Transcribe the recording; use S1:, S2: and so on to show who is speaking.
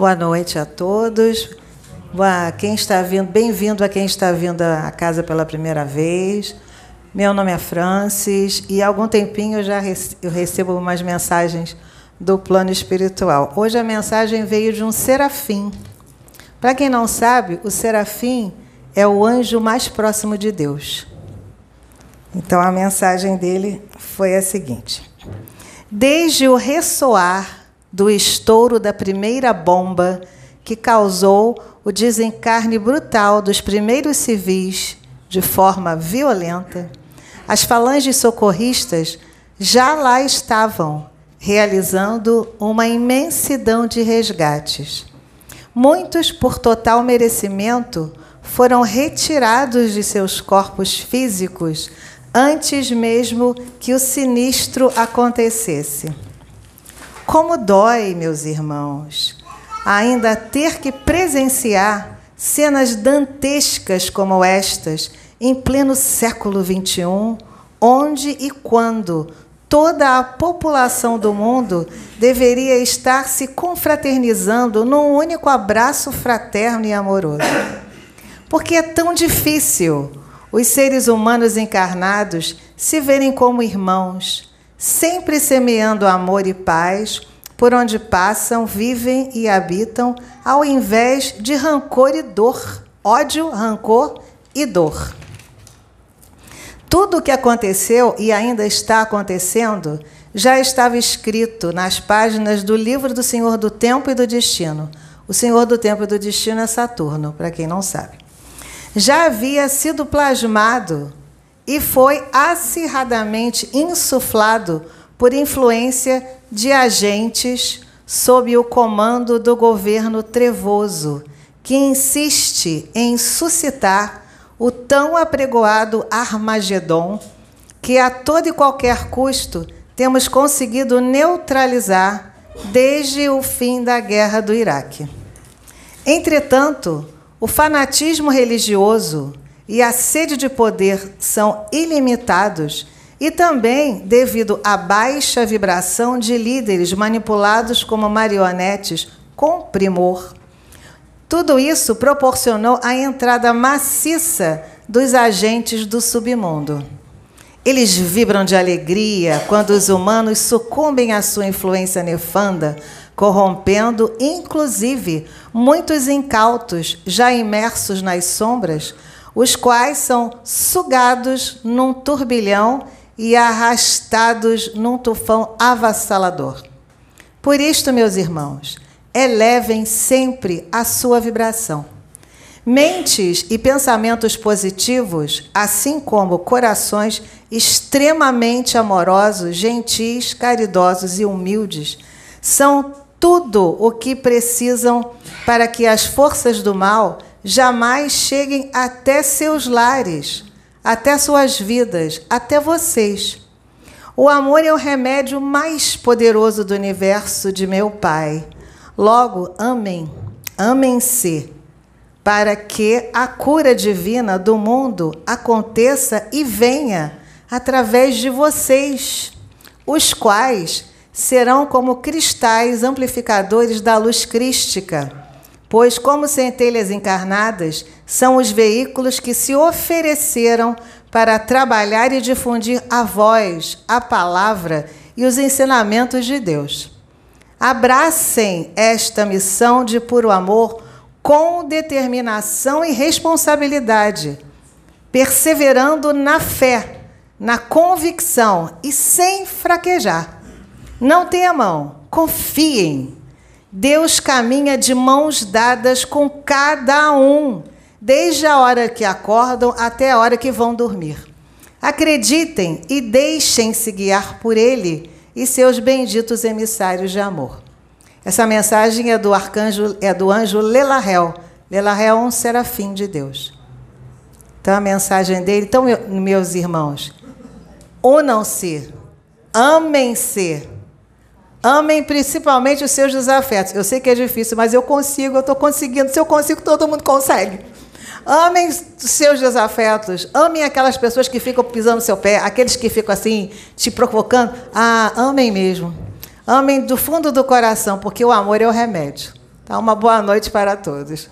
S1: Boa noite a todos. Boa, quem está vindo, bem-vindo a quem está vindo à casa pela primeira vez. Meu nome é Francis e há algum tempinho eu já eu recebo umas mensagens do plano espiritual. Hoje a mensagem veio de um serafim. Para quem não sabe, o serafim é o anjo mais próximo de Deus. Então a mensagem dele foi a seguinte: Desde o ressoar do estouro da primeira bomba que causou o desencarne brutal dos primeiros civis de forma violenta, as falanges socorristas já lá estavam, realizando uma imensidão de resgates. Muitos, por total merecimento, foram retirados de seus corpos físicos antes mesmo que o sinistro acontecesse. Como dói, meus irmãos, ainda ter que presenciar cenas dantescas como estas em pleno século XXI, onde e quando toda a população do mundo deveria estar se confraternizando num único abraço fraterno e amoroso. Porque é tão difícil os seres humanos encarnados se verem como irmãos, sempre semeando amor e paz por onde passam, vivem e habitam, ao invés de rancor e dor, ódio, rancor e dor. Tudo o que aconteceu e ainda está acontecendo já estava escrito nas páginas do livro do Senhor do Tempo e do Destino. O Senhor do Tempo e do Destino é Saturno, para quem não sabe. Já havia sido plasmado e foi acirradamente insuflado por influência de agentes sob o comando do governo trevoso, que insiste em suscitar o tão apregoado Armagedon, que a todo e qualquer custo temos conseguido neutralizar desde o fim da guerra do Iraque. Entretanto, o fanatismo religioso e a sede de poder são ilimitados e também devido à baixa vibração de líderes manipulados como marionetes com primor. Tudo isso proporcionou a entrada maciça dos agentes do submundo. Eles vibram de alegria quando os humanos sucumbem à sua influência nefanda, corrompendo, inclusive, muitos incautos já imersos nas sombras, os quais são sugados num turbilhão e arrastados num tufão avassalador. Por isto, meus irmãos, elevem sempre a sua vibração. Mentes e pensamentos positivos, assim como corações extremamente amorosos, gentis, caridosos e humildes, são tudo o que precisam para que as forças do mal jamais cheguem até seus lares, até suas vidas, até vocês. O amor é o remédio mais poderoso do universo de meu Pai. Logo, amem, amem-se, para que a cura divina do mundo aconteça e venha através de vocês, os quais serão como cristais amplificadores da luz crística, pois, como centelhas encarnadas, são os veículos que se ofereceram para trabalhar e difundir a voz, a palavra e os ensinamentos de Deus. Abracem esta missão de puro amor com determinação e responsabilidade, perseverando na fé, na convicção e sem fraquejar. Não temam, confiem. Deus caminha de mãos dadas com cada um, desde a hora que acordam até a hora que vão dormir. Acreditem e deixem-se guiar por Ele e seus benditos emissários de amor. Essa mensagem é do arcanjo, é do anjo Lelarel. Lelarel é um serafim de Deus. Então a mensagem dele, então meus irmãos, unam-se, amem-se, amem principalmente os seus desafetos. Eu sei que é difícil, mas eu consigo, eu estou conseguindo. Se eu consigo, todo mundo consegue. Amem os seus desafetos. Amem aquelas pessoas que ficam pisando no seu pé, aqueles que ficam assim, te provocando. Ah, amem mesmo. Amem do fundo do coração, porque o amor é o remédio. Tá, uma boa noite para todos.